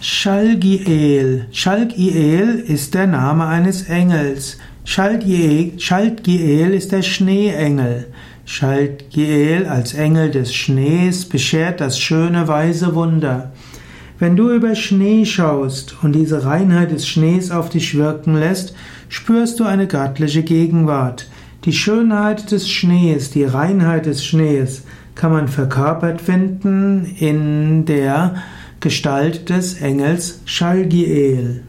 Shalgiel. Shalgiel ist der Name eines Engels. Shalgiel ist der Schneeengel. Shalgiel als Engel des Schnees beschert das schöne weiße Wunder. Wenn du über Schnee schaust und diese Reinheit des Schnees auf dich wirken lässt, spürst du eine göttliche Gegenwart. Die Schönheit des Schnees, die Reinheit des Schnees kann man verkörpert finden in der Gestalt des Engels Shalgiel.